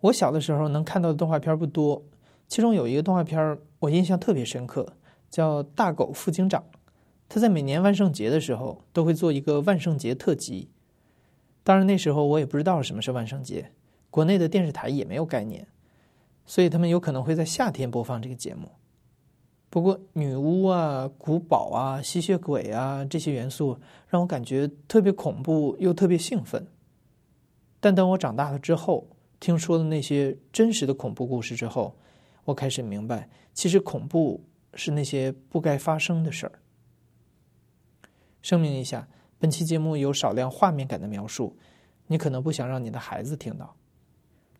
我小的时候能看到的动画片不多，其中有一个动画片我印象特别深刻，叫《大狗副警长》。他在每年万圣节的时候都会做一个万圣节特辑。当然那时候我也不知道什么是万圣节，国内的电视台也没有概念，所以他们有可能会在夏天播放这个节目。不过女巫啊、古堡啊、吸血鬼啊这些元素让我感觉特别恐怖又特别兴奋。但等我长大了之后，听说了那些真实的恐怖故事之后，我开始明白，其实恐怖是那些不该发生的事儿。声明一下，本期节目有少量画面感的描述，你可能不想让你的孩子听到。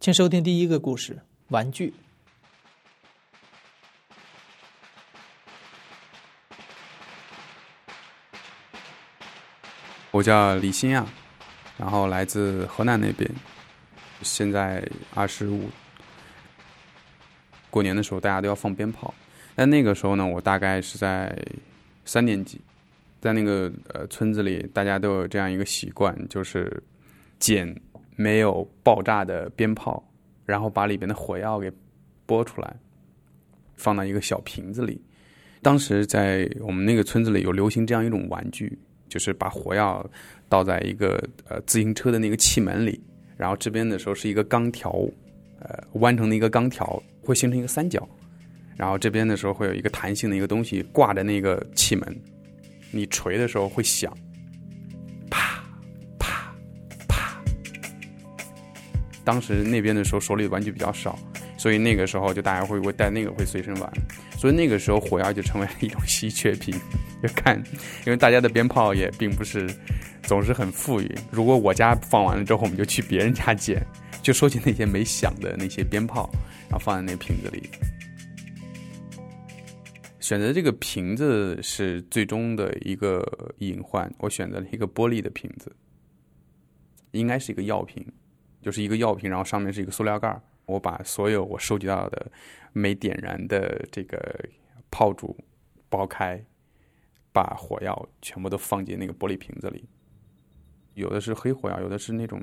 请收听第一个故事：玩具。我叫李新亚，然后来自河南那边，现在二十五。过年的时候大家都要放鞭炮，但那个时候呢，我大概是在三年级，在那个呃村子里，大家都有这样一个习惯，就是捡没有爆炸的鞭炮，然后把里边的火药给拨出来，放到一个小瓶子里。当时在我们那个村子里有流行这样一种玩具。就是把火药倒在一个呃自行车的那个气门里，然后这边的时候是一个钢条，呃弯成的一个钢条，会形成一个三角，然后这边的时候会有一个弹性的一个东西挂着那个气门，你锤的时候会响，啪啪啪。当时那边的时候手里的玩具比较少，所以那个时候就大家会会带那个会随身玩。所以那个时候火药就成为了一种稀缺品，就看，因为大家的鞭炮也并不是总是很富裕。如果我家放完了之后，我们就去别人家捡，就收集那些没响的那些鞭炮，然后放在那瓶子里。选择这个瓶子是最终的一个隐患，我选择了一个玻璃的瓶子，应该是一个药瓶，就是一个药瓶，然后上面是一个塑料盖我把所有我收集到的。没点燃的这个炮竹剥开，把火药全部都放进那个玻璃瓶子里。有的是黑火药，有的是那种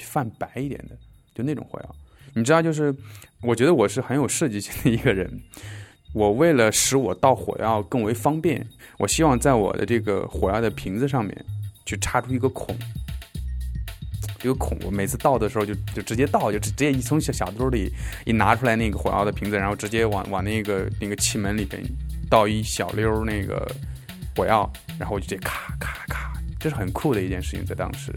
泛白一点的，就那种火药。你知道，就是我觉得我是很有设计性的一个人。我为了使我倒火药更为方便，我希望在我的这个火药的瓶子上面去插出一个孔。一个孔，我每次倒的时候就就直接倒，就直接一从小小兜里一拿出来那个火药的瓶子，然后直接往往那个那个气门里边倒一小溜那个火药，然后我就直接咔咔咔，这是很酷的一件事情，在当时。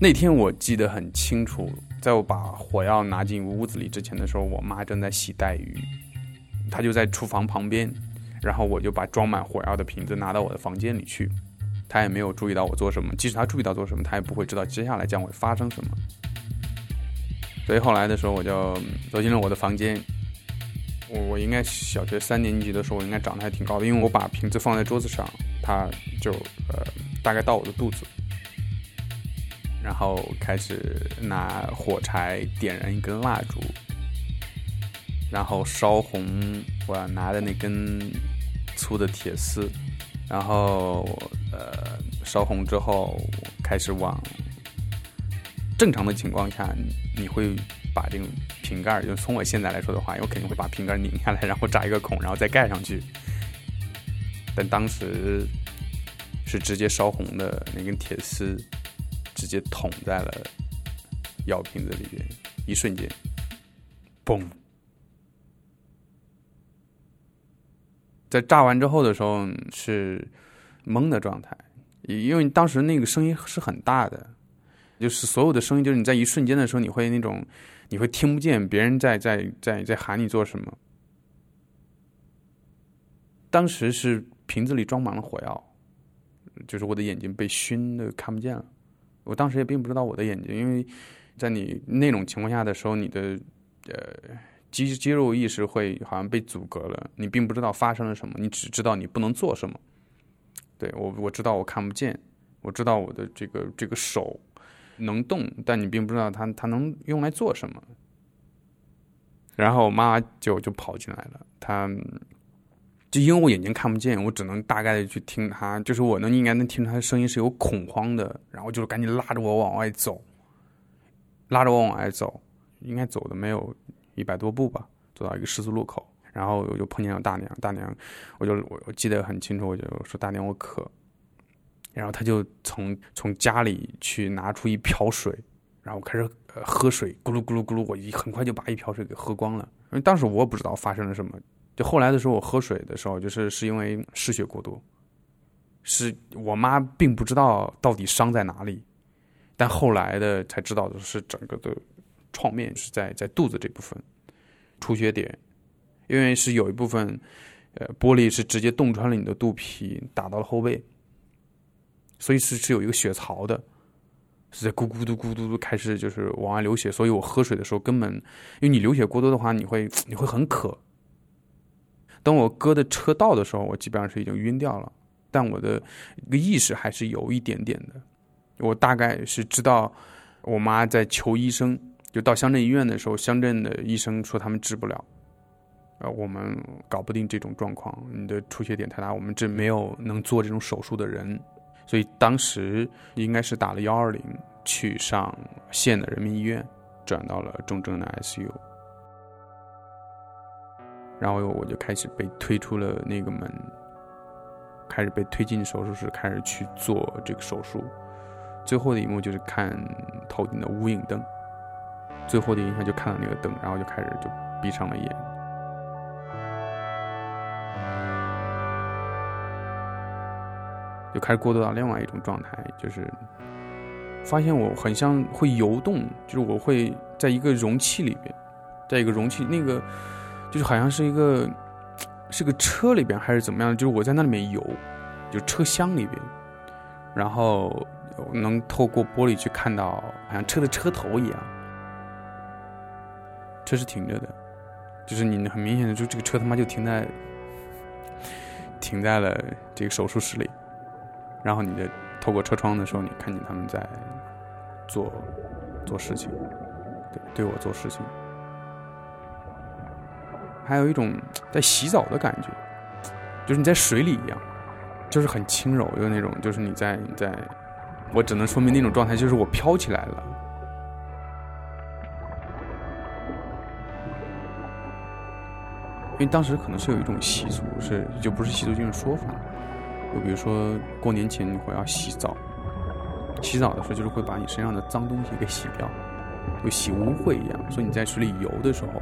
那天我记得很清楚，在我把火药拿进屋子里之前的时候，我妈正在洗带鱼，她就在厨房旁边，然后我就把装满火药的瓶子拿到我的房间里去。她也没有注意到我做什么，即使她注意到做什么，她也不会知道接下来将会发生什么。所以后来的时候，我就走进了我的房间。我我应该小学三年级的时候，我应该长得还挺高的，因为我把瓶子放在桌子上，它就呃大概到我的肚子，然后开始拿火柴点燃一根蜡烛，然后烧红我要拿的那根粗的铁丝。然后，呃，烧红之后，开始往正常的情况下，你会把这个瓶盖，就从我现在来说的话，我肯定会把瓶盖拧下来，然后扎一个孔，然后再盖上去。但当时是直接烧红的那根铁丝，直接捅在了药瓶子里边，一瞬间，嘣。在炸完之后的时候是懵的状态，因为当时那个声音是很大的，就是所有的声音，就是你在一瞬间的时候，你会那种你会听不见别人在在在在喊你做什么。当时是瓶子里装满了火药，就是我的眼睛被熏的看不见了。我当时也并不知道我的眼睛，因为在你那种情况下的时候，你的呃。肌肌肉意识会好像被阻隔了，你并不知道发生了什么，你只知道你不能做什么。对我，我知道我看不见，我知道我的这个这个手能动，但你并不知道它它能用来做什么。然后我妈就就跑进来了，她就因为我眼睛看不见，我只能大概的去听她，就是我能应该能听出她的声音是有恐慌的，然后就是赶紧拉着我往外走。拉着我往外走，应该走的没有一百多步吧，走到一个十字路口，然后我就碰见了大娘，大娘，我就我我记得很清楚，我就说大娘我渴，然后他就从从家里去拿出一瓢水，然后开始呃喝水，咕噜咕噜咕噜，我一很快就把一瓢水给喝光了，因为当时我不知道发生了什么，就后来的时候我喝水的时候，就是是因为失血过多。是我妈并不知道到底伤在哪里，但后来的才知道的是整个的创面是在在肚子这部分出血点，因为是有一部分呃玻璃是直接洞穿了你的肚皮，打到了后背，所以是是有一个血槽的，是在咕咕嘟咕嘟嘟开始就是往外流血，所以我喝水的时候根本因为你流血过多的话，你会你会很渴。等我哥的车到的时候，我基本上是已经晕掉了。但我的一个意识还是有一点点的，我大概是知道，我妈在求医生，就到乡镇医院的时候，乡镇的医生说他们治不了，呃，我们搞不定这种状况，你的出血点太大，我们这没有能做这种手术的人，所以当时应该是打了幺二零去上县的人民医院，转到了重症的 ICU，然后我就开始被推出了那个门。开始被推进手术室，开始去做这个手术。最后的一幕就是看头顶的无影灯，最后的印象就看到那个灯，然后就开始就闭上了眼，就开始过渡到另外一种状态，就是发现我很像会游动，就是我会在一个容器里边，在一个容器，那个就是好像是一个。是个车里边还是怎么样？就是我在那里面游，就车厢里边，然后能透过玻璃去看到，好像车的车头一样，车是停着的，就是你很明显的就这个车他妈就停在停在了这个手术室里，然后你的透过车窗的时候，你看见他们在做做事情，对，对我做事情。还有一种在洗澡的感觉，就是你在水里一样，就是很轻柔的那种，就是你在你在，我只能说明那种状态，就是我飘起来了。因为当时可能是有一种习俗，是就不是习俗，就是说法。就比如说过年前你会要洗澡，洗澡的时候就是会把你身上的脏东西给洗掉。就洗污秽一样，所以你在水里游的时候，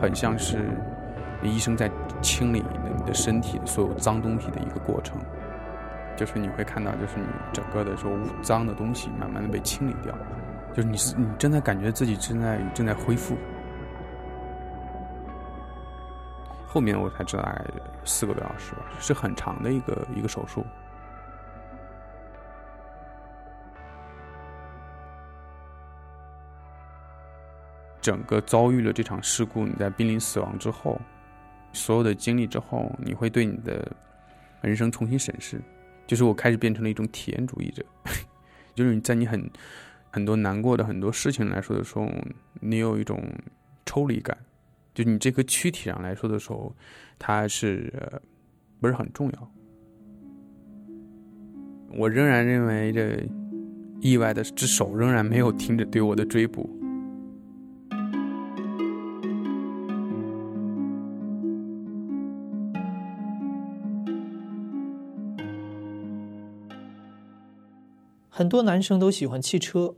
很像是医生在清理你的身体的所有脏东西的一个过程。就是你会看到，就是你整个的说脏的东西慢慢的被清理掉，就是你是你正在感觉自己正在正在恢复。后面我才知道，大概四个多小时吧，是很长的一个一个手术。整个遭遇了这场事故，你在濒临死亡之后，所有的经历之后，你会对你的人生重新审视。就是我开始变成了一种体验主义者，就是你在你很很多难过的很多事情来说的时候，你有一种抽离感。就你这个躯体上来说的时候，它是不是很重要？我仍然认为这意外的之手仍然没有停止对我的追捕。很多男生都喜欢汽车。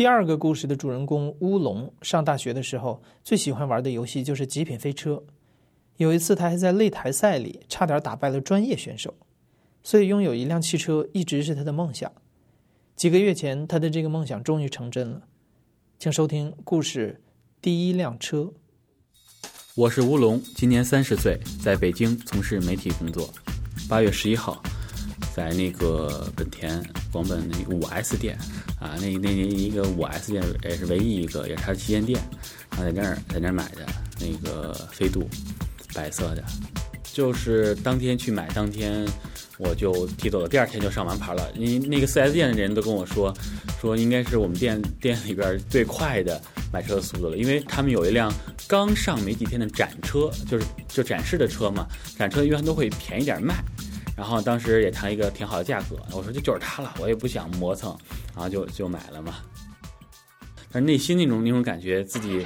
第二个故事的主人公乌龙上大学的时候，最喜欢玩的游戏就是《极品飞车》。有一次，他还在擂台赛里差点打败了专业选手，所以拥有一辆汽车一直是他的梦想。几个月前，他的这个梦想终于成真了。请收听故事《第一辆车》。我是乌龙，今年三十岁，在北京从事媒体工作。八月十一号。在那个本田广本那五 S 店啊，那那那一个五 S 店也是唯一一个，也是他旗舰店。然后在那儿在那儿买的那个飞度，白色的，就是当天去买，当天我就提走了，第二天就上完牌了。你那个四 S 店的人都跟我说，说应该是我们店店里边最快的买车的速度了，因为他们有一辆刚上没几天的展车，就是就展示的车嘛，展车一般都会便宜点卖。然后当时也谈一个挺好的价格，我说这就是它了，我也不想磨蹭，然后就就买了嘛。但内心那种那种感觉，自己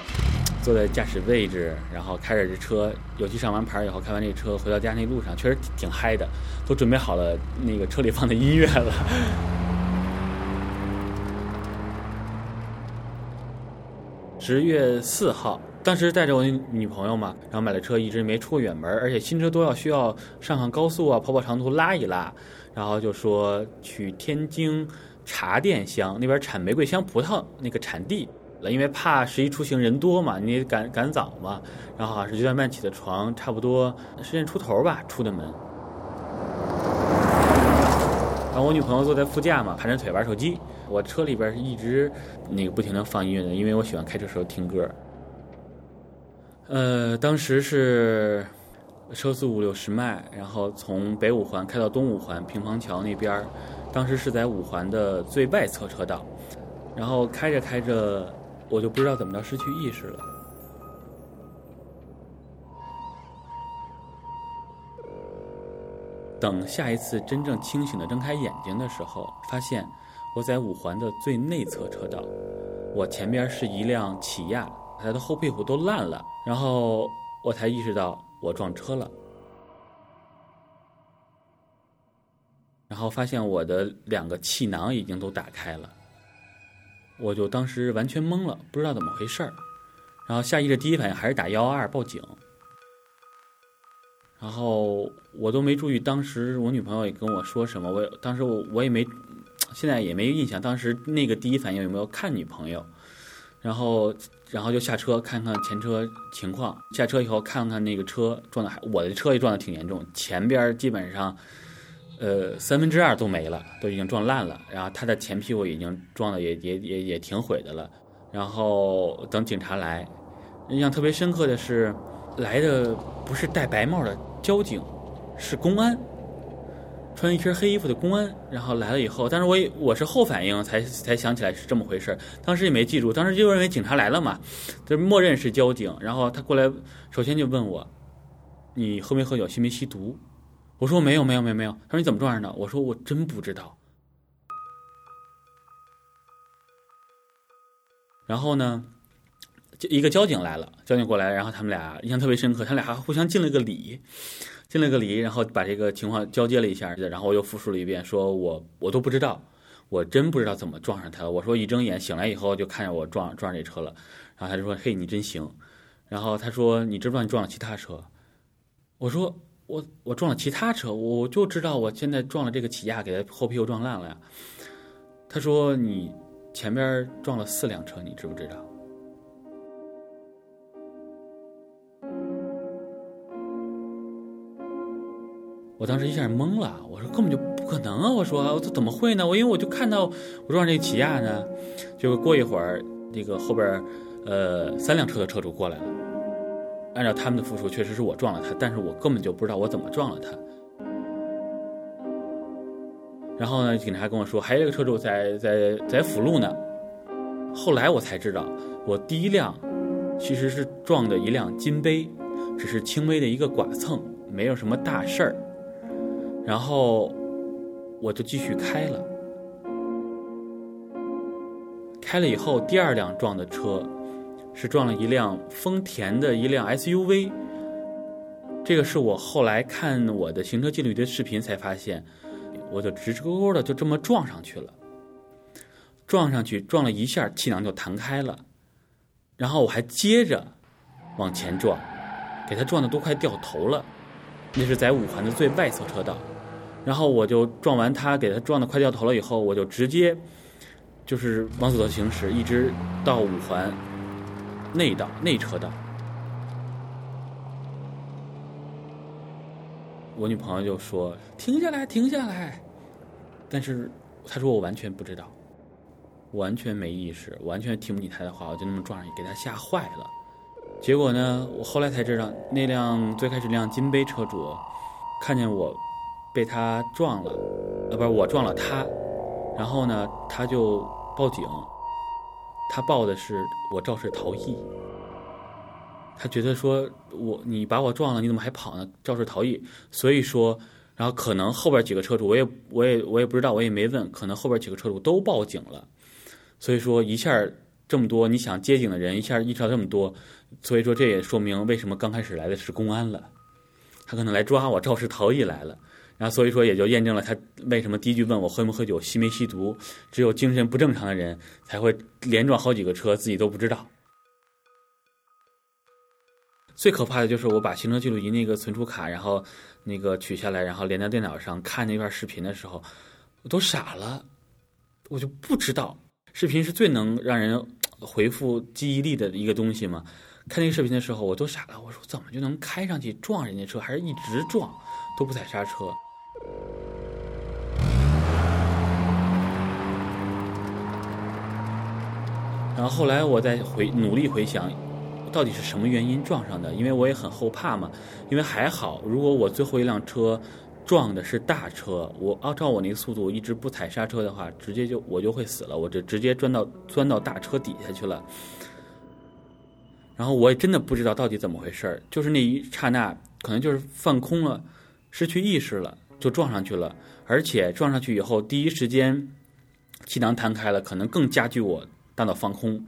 坐在驾驶位置，然后开着这车，尤其上完牌以后开完这车回到家那路上，确实挺挺嗨的，都准备好了那个车里放的音乐了。十月四号，当时带着我女朋友嘛，然后买了车，一直没出过远门，而且新车都要需要上上高速啊，跑跑长途拉一拉，然后就说去天津茶店乡那边产玫瑰香葡萄那个产地，因为怕十一出行人多嘛，你赶赶早嘛，然后好像是九点半起的床，差不多十点出头吧出的门。然后我女朋友坐在副驾嘛，盘着腿玩手机。我车里边是一直那个不停的放音乐的，因为我喜欢开车时候听歌。呃，当时是车速五六十迈，然后从北五环开到东五环平房桥那边当时是在五环的最外侧车道，然后开着开着，我就不知道怎么着失去意识了。等下一次真正清醒的睁开眼睛的时候，发现我在五环的最内侧车道，我前边是一辆起亚，他的后屁股都烂了，然后我才意识到我撞车了，然后发现我的两个气囊已经都打开了，我就当时完全懵了，不知道怎么回事儿，然后下意识第一反应还是打幺幺二报警。然后我都没注意，当时我女朋友也跟我说什么，我当时我我也没，现在也没印象，当时那个第一反应有没有看女朋友，然后然后就下车看看前车情况，下车以后看看那个车撞的还，我的车也撞的挺严重，前边基本上，呃三分之二都没了，都已经撞烂了，然后他的前屁股已经撞的也也也也挺毁的了，然后等警察来，印象特别深刻的是。来的不是戴白帽的交警，是公安，穿一身黑衣服的公安。然后来了以后，但是我我是后反应才才想起来是这么回事当时也没记住，当时就认为警察来了嘛，就默认是交警。然后他过来，首先就问我：“你喝没喝酒？吸没吸毒？”我说：“没有，没有，没有，没有。”他说：“你怎么撞上的？”我说：“我真不知道。”然后呢？就一个交警来了，交警过来，然后他们俩印象特别深刻，他俩还互相敬了个礼，敬了个礼，然后把这个情况交接了一下，然后我又复述了一遍，说我我都不知道，我真不知道怎么撞上他了。我说一睁眼醒来以后就看见我撞撞这车了，然后他就说嘿你真行，然后他说你知不知道你撞了其他车？我说我我撞了其他车，我就知道我现在撞了这个起亚，给他后屁股撞烂了呀。他说你前边撞了四辆车，你知不知道？我当时一下懵了，我说根本就不可能啊！我说这怎么会呢？我因为我就看到我撞这个起亚呢，就过一会儿，那个后边呃三辆车的车主过来了，按照他们的复述，确实是我撞了他，但是我根本就不知道我怎么撞了他。然后呢，警察跟我说还有一个车主在在在辅路呢。后来我才知道，我第一辆其实是撞的一辆金杯，只是轻微的一个剐蹭，没有什么大事儿。然后我就继续开了，开了以后，第二辆撞的车是撞了一辆丰田的一辆 SUV。这个是我后来看我的行车记录仪的视频才发现，我就直直勾勾的就这么撞上去了。撞上去撞了一下，气囊就弹开了，然后我还接着往前撞，给他撞的都快掉头了。那是在五环的最外侧车道。然后我就撞完他，给他撞的快掉头了以后，我就直接就是往左行驶，一直到五环内道内车道。我女朋友就说：“停下来，停下来。”但是她说我完全不知道，完全没意识，完全听不进他的话，我就那么撞上去，给她吓坏了。结果呢，我后来才知道，那辆最开始那辆金杯车主看见我。被他撞了，呃，不是我撞了他，然后呢，他就报警，他报的是我肇事逃逸，他觉得说我你把我撞了，你怎么还跑呢？肇事逃逸，所以说，然后可能后边几个车主，我也我也我也不知道，我也没问，可能后边几个车主都报警了，所以说一下这么多你想接警的人，一下意识到这么多，所以说这也说明为什么刚开始来的是公安了，他可能来抓我肇事逃逸来了。然后所以说也就验证了他为什么第一句问我喝没喝酒、吸没吸毒，只有精神不正常的人才会连撞好几个车，自己都不知道。最可怕的就是我把行车记录仪那个存储卡，然后那个取下来，然后连到电脑上看那段视频的时候，我都傻了，我就不知道视频是最能让人回复记忆力的一个东西嘛。看那个视频的时候，我都傻了，我说怎么就能开上去撞人家车，还是一直撞都不踩刹车？然后后来我再回努力回想。到底是什么原因撞上的？因为我也很后怕嘛。因为还好，如果我最后一辆车撞的是大车，我按照我那个速度一直不踩刹车的话，直接就我就会死了，我就直接钻到钻到大车底下去了。然后我也真的不知道到底怎么回事，就是那一刹那，可能就是放空了，失去意识了，就撞上去了。而且撞上去以后，第一时间气囊弹开了，可能更加剧我大脑放空。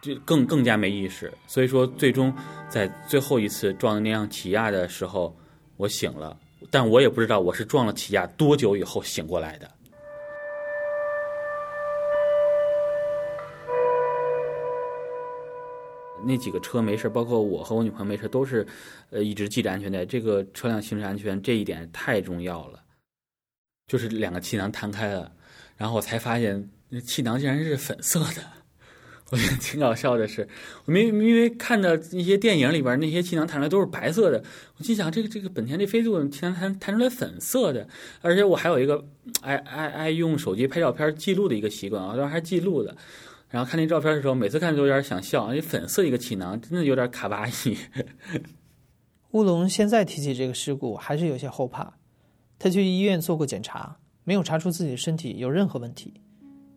就更更加没意识，所以说最终在最后一次撞那辆起亚的时候，我醒了，但我也不知道我是撞了起亚多久以后醒过来的。那几个车没事，包括我和我女朋友没事，都是呃一直系着安全带。这个车辆行驶安全这一点太重要了，就是两个气囊弹开了，然后我才发现那气囊竟然是粉色的。我觉得挺搞笑的是，我明因为看的一些电影里边那些气囊弹出来都是白色的，我心想这个这个本田这飞度气囊弹弹出来粉色的，而且我还有一个爱爱爱用手机拍照片记录的一个习惯啊，当时还记录的，然后看那照片的时候，每次看都有点想笑，那粉色一个气囊真的有点卡哇伊。乌龙现在提起这个事故还是有些后怕，他去医院做过检查，没有查出自己的身体有任何问题，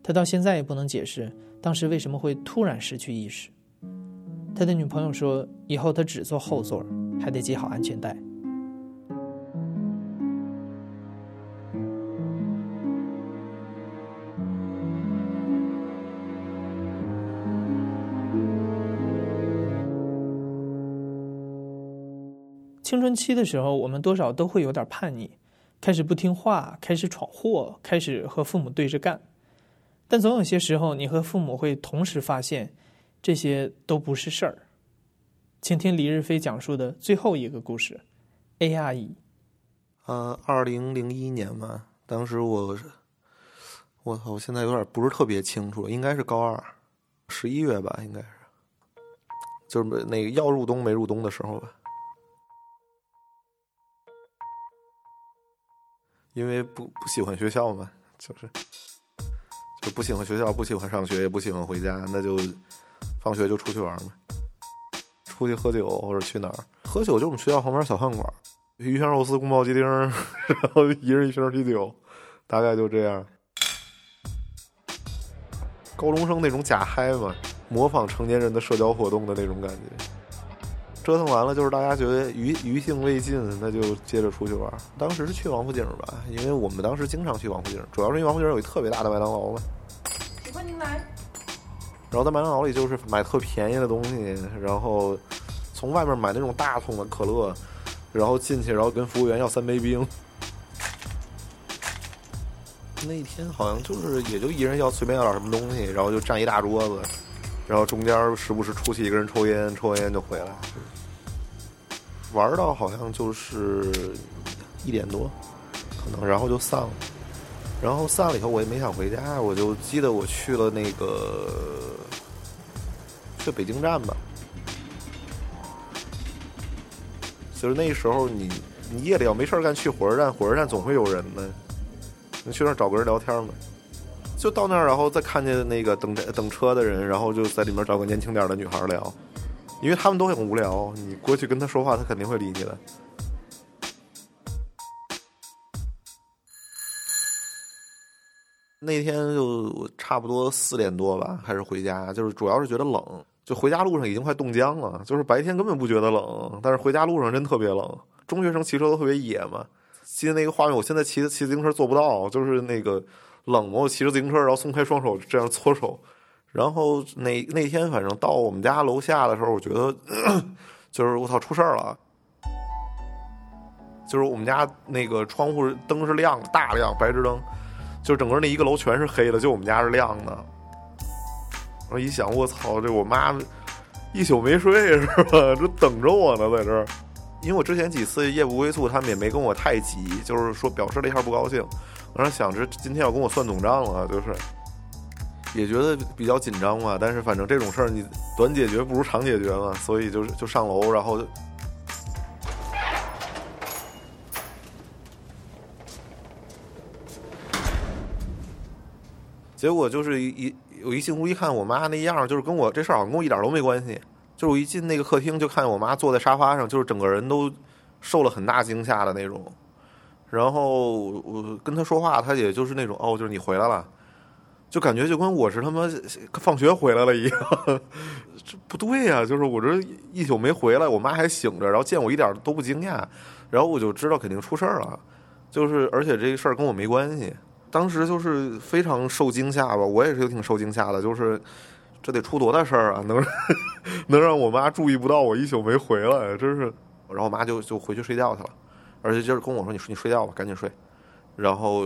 他到现在也不能解释。当时为什么会突然失去意识？他的女朋友说：“以后他只坐后座，还得系好安全带。”青春期的时候，我们多少都会有点叛逆，开始不听话，开始闯祸，开始和父母对着干。但总有些时候，你和父母会同时发现，这些都不是事儿。请听李日飞讲述的最后一个故事：A R E。呃，二零零一年吧，当时我，我操，我现在有点不是特别清楚，应该是高二，十一月吧，应该是，就是那个要入冬没入冬的时候吧，因为不不喜欢学校嘛，就是。就不喜欢学校，不喜欢上学，也不喜欢回家，那就放学就出去玩嘛，出去喝酒或者去哪儿喝酒，就我们学校旁边小饭馆，鱼香肉丝、宫保鸡丁，然后一人一瓶啤酒，大概就这样。高中生那种假嗨嘛，模仿成年人的社交活动的那种感觉。折腾完了，就是大家觉得余余兴未尽，那就接着出去玩。当时是去王府井吧，因为我们当时经常去王府井，主要是因为王府井有一特别大的麦当劳嘛。欢迎您来。然后在麦当劳里就是买特便宜的东西，然后从外面买那种大桶的可乐，然后进去，然后跟服务员要三杯冰。那一天好像就是也就一人要随便要点什么东西，然后就占一大桌子。然后中间时不时出去一个人抽烟，抽完烟就回来，玩到好像就是一点多，可能然后就散了。然后散了以后，我也没想回家，我就记得我去了那个去北京站吧。就是那时候，你你夜里要没事干，去火车站，火车站总会有人的，你去那找个人聊天嘛。就到那儿，然后再看见那个等等车的人，然后就在里面找个年轻点的女孩聊，因为他们都很无聊。你过去跟他说话，他肯定会理你的。那天就差不多四点多吧，开始回家，就是主要是觉得冷，就回家路上已经快冻僵了。就是白天根本不觉得冷，但是回家路上真特别冷。中学生骑车都特别野嘛，记得那个画面，我现在骑骑自行车做不到，就是那个。冷吗？我骑着自行车，然后松开双手，这样搓手，然后那那天反正到我们家楼下的时候，我觉得 就是我操出事儿了，就是我们家那个窗户灯是亮的，大亮白炽灯，就整个那一个楼全是黑的，就我们家是亮的。我一想，我操，这我妈一宿没睡是吧？这等着我呢，在这儿。因为我之前几次夜不归宿，他们也没跟我太急，就是说表示了一下不高兴。我想着今天要跟我算总账了，就是也觉得比较紧张嘛。但是反正这种事儿你短解决不如长解决嘛，所以就是就上楼，然后就结果就是一一我一进屋一看，我妈那样，就是跟我这事儿好像跟我一点都没关系。就是我一进那个客厅，就看见我妈坐在沙发上，就是整个人都受了很大惊吓的那种。然后我跟她说话，她也就是那种哦，就是你回来了，就感觉就跟我是他妈放学回来了一样。这不对呀、就是我这一宿没回来，我妈还醒着，然后见我一点都不惊讶，然后我就知道肯定出事儿了。就是而且这个事儿跟我没关系，当时就是非常受惊吓吧，我也是挺受惊吓的，就是。这得出多大事儿啊！能 能让我妈注意不到我一宿没回来，真是。然后我妈就就回去睡觉去了，而且就是跟我说：“你你睡觉吧，赶紧睡。”然后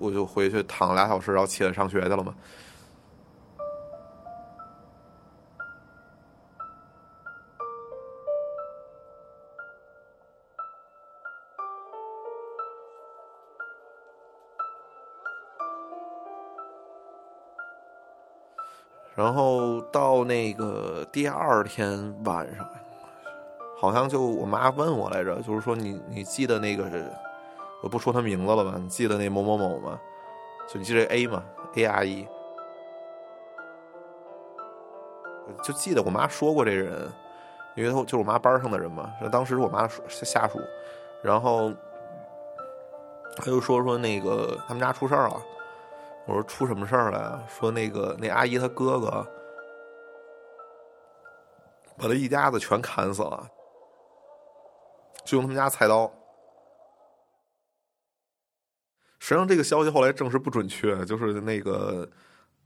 我就回去躺俩小时，然后起来上学去了嘛。然后到那个第二天晚上，好像就我妈问我来着，就是说你你记得那个，我不说他名字了吧？你记得那某某某吗？就你记得 A 吗？A 阿姨，就记得我妈说过这人，因为他就是我妈班上的人嘛，当时是我妈下属，然后他就说说那个他们家出事儿了。我说出什么事儿了呀？说那个那阿姨她哥哥把他一家子全砍死了，就用他们家菜刀。实际上这个消息后来证实不准确，就是那个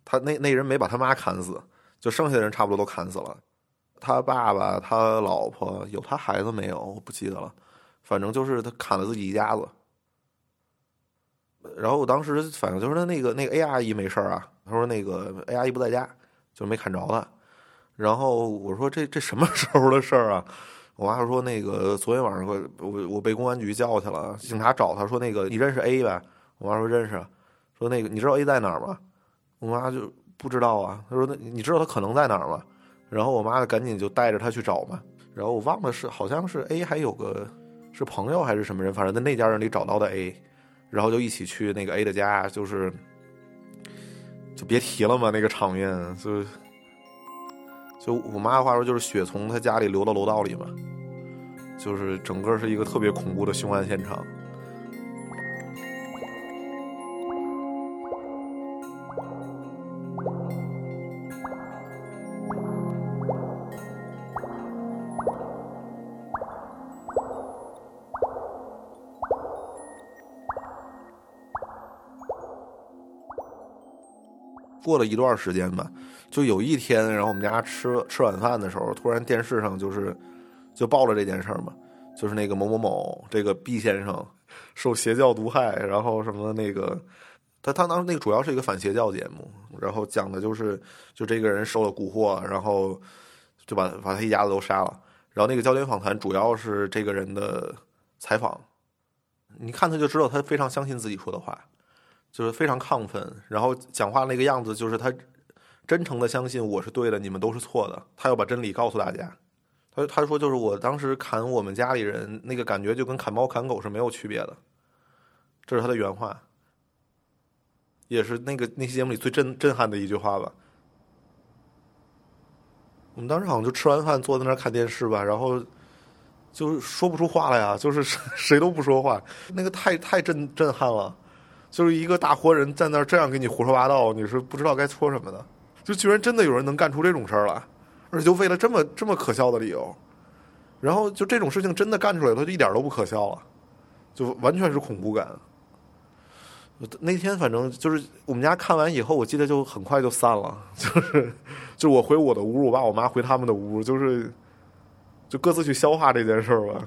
他那那人没把他妈砍死，就剩下的人差不多都砍死了。他爸爸、他老婆有他孩子没有？我不记得了，反正就是他砍了自己一家子。然后我当时反正就是他那个那个 A 阿姨没事啊，他说那个 A 阿姨不在家，就没砍着他。然后我说这这什么时候的事儿啊？我妈说那个昨天晚上我我被公安局叫去了，警察找他说那个你认识 A 呗？我妈说认识。说那个你知道 A 在哪儿吗？我妈就不知道啊。他说那你知道他可能在哪儿吗？然后我妈就赶紧就带着他去找嘛。然后我忘了是好像是 A 还有个是朋友还是什么人，反正在那家人里找到的 A。然后就一起去那个 A 的家，就是就别提了嘛，那个场面就就我妈的话说，就是血从他家里流到楼道里嘛，就是整个是一个特别恐怖的凶案现场。过了一段时间吧，就有一天，然后我们家吃吃晚饭的时候，突然电视上就是就报了这件事儿嘛，就是那个某某某这个 B 先生受邪教毒害，然后什么那个他他当时那个主要是一个反邪教节目，然后讲的就是就这个人受了蛊惑，然后就把把他一家子都杀了，然后那个焦点访谈主要是这个人的采访，你看他就知道他非常相信自己说的话。就是非常亢奋，然后讲话那个样子，就是他真诚的相信我是对的，你们都是错的。他要把真理告诉大家。他他说就是我当时砍我们家里人那个感觉，就跟砍猫砍狗是没有区别的。这是他的原话，也是那个那期节目里最震震撼的一句话吧。我们当时好像就吃完饭坐在那儿看电视吧，然后就说不出话来呀，就是谁都不说话，那个太太震震撼了。就是一个大活人在那儿这样给你胡说八道，你是不知道该说什么的。就居然真的有人能干出这种事儿来，而且就为了这么这么可笑的理由，然后就这种事情真的干出来，他就一点都不可笑了，就完全是恐怖感。那天反正就是我们家看完以后，我记得就很快就散了，就是就我回我的屋，我爸我妈回他们的屋，就是就各自去消化这件事儿吧。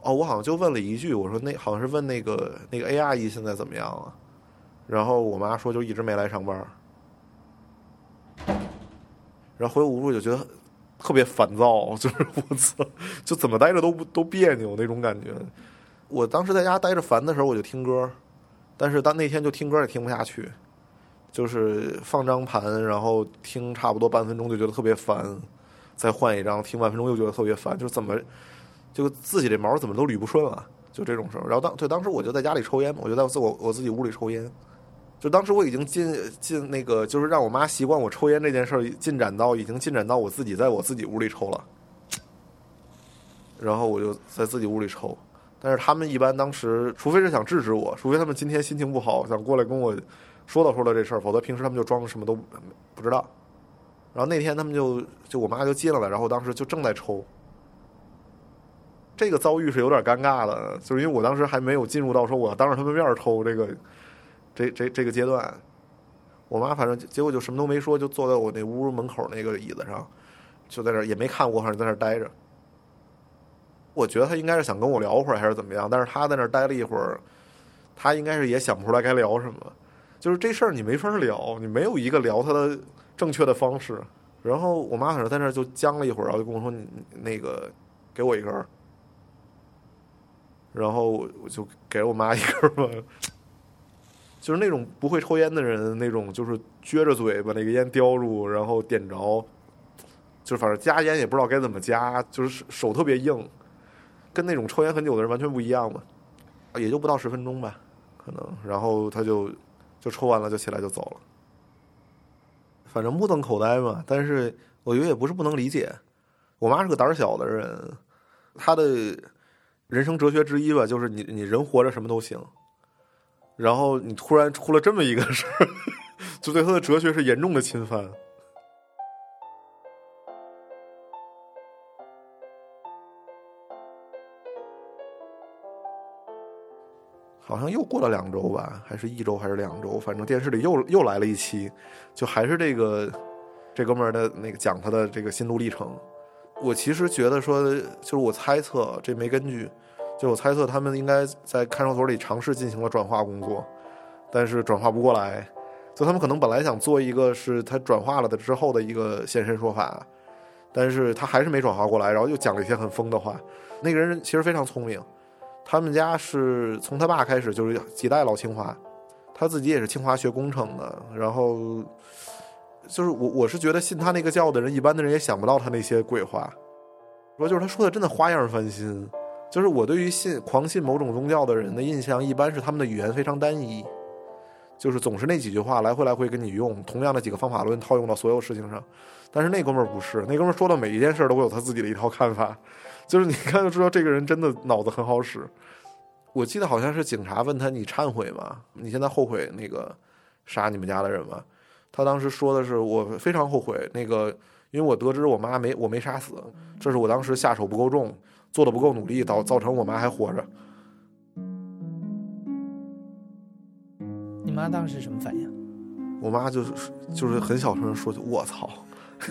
哦，我好像就问了一句，我说那好像是问那个那个 A 阿姨现在怎么样了，然后我妈说就一直没来上班。然后回屋我就觉得特别烦躁，就是我操，就怎么待着都都别扭那种感觉。我当时在家待着烦的时候，我就听歌。但是当那天就听歌也听不下去，就是放张盘，然后听差不多半分钟就觉得特别烦，再换一张听半分钟又觉得特别烦，就怎么就自己这毛怎么都捋不顺了，就这种事儿。然后当对当时我就在家里抽烟嘛，我就在自我我自己屋里抽烟，就当时我已经进进那个就是让我妈习惯我抽烟这件事儿进展到已经进展到我自己在我自己屋里抽了，然后我就在自己屋里抽。但是他们一般当时，除非是想制止我，除非他们今天心情不好，想过来跟我说道说道这事儿，否则平时他们就装什么都不知道。然后那天他们就就我妈就进来了，然后当时就正在抽。这个遭遇是有点尴尬的，就是因为我当时还没有进入到说我当着他们面抽这个这这这个阶段。我妈反正结果就什么都没说，就坐在我那屋门口那个椅子上，就在那儿也没看我，反正在那儿待着。我觉得他应该是想跟我聊会儿，还是怎么样？但是他在那儿待了一会儿，他应该是也想不出来该聊什么。就是这事儿你没法聊，你没有一个聊他的正确的方式。然后我妈反正在那儿就僵了一会儿，然后就跟我说：“你那个给我一根儿。”然后我就给了我妈一根儿吧。就是那种不会抽烟的人，那种就是撅着嘴把那个烟叼住，然后点着，就是反正夹烟也不知道该怎么夹，就是手特别硬。跟那种抽烟很久的人完全不一样嘛，也就不到十分钟吧，可能，然后他就就抽完了就起来就走了，反正目瞪口呆嘛。但是我觉得也不是不能理解，我妈是个胆小的人，她的人生哲学之一吧，就是你你人活着什么都行，然后你突然出了这么一个事儿，就对他的哲学是严重的侵犯。好像又过了两周吧，还是一周还是两周？反正电视里又又来了一期，就还是这个这哥们儿的那个讲他的这个心路历程。我其实觉得说，就是我猜测，这没根据，就我猜测他们应该在看守所里尝试进行了转化工作，但是转化不过来。就他们可能本来想做一个是他转化了的之后的一个现身说法，但是他还是没转化过来，然后又讲了一些很疯的话。那个人其实非常聪明。他们家是从他爸开始就是几代老清华，他自己也是清华学工程的。然后，就是我我是觉得信他那个教的人，一般的人也想不到他那些鬼话。说就是他说的真的花样翻新。就是我对于信狂信某种宗教的人的印象，一般是他们的语言非常单一，就是总是那几句话来回来回跟你用同样的几个方法论套用到所有事情上。但是那哥们儿不是，那哥们儿说的每一件事儿都会有他自己的一套看法。就是你看就知道这个人真的脑子很好使。我记得好像是警察问他：“你忏悔吗？你现在后悔那个杀你们家的人吗？”他当时说的是：“我非常后悔那个，因为我得知我妈没我没杀死，这是我当时下手不够重，做的不够努力，导造成我妈还活着。”你妈当时什么反应？我妈就是就是很小声说：“我操！”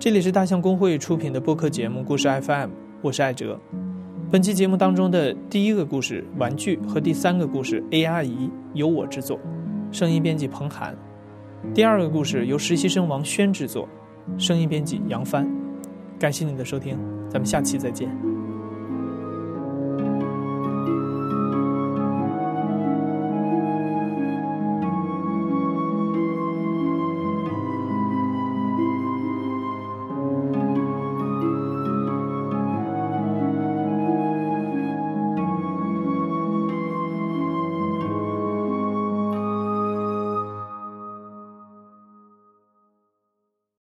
这里是大象公会出品的播客节目《故事 FM》，我是艾哲。本期节目当中的第一个故事《玩具》和第三个故事《A 阿姨》由我制作，声音编辑彭涵；第二个故事由实习生王轩制作，声音编辑杨帆。感谢您的收听，咱们下期再见。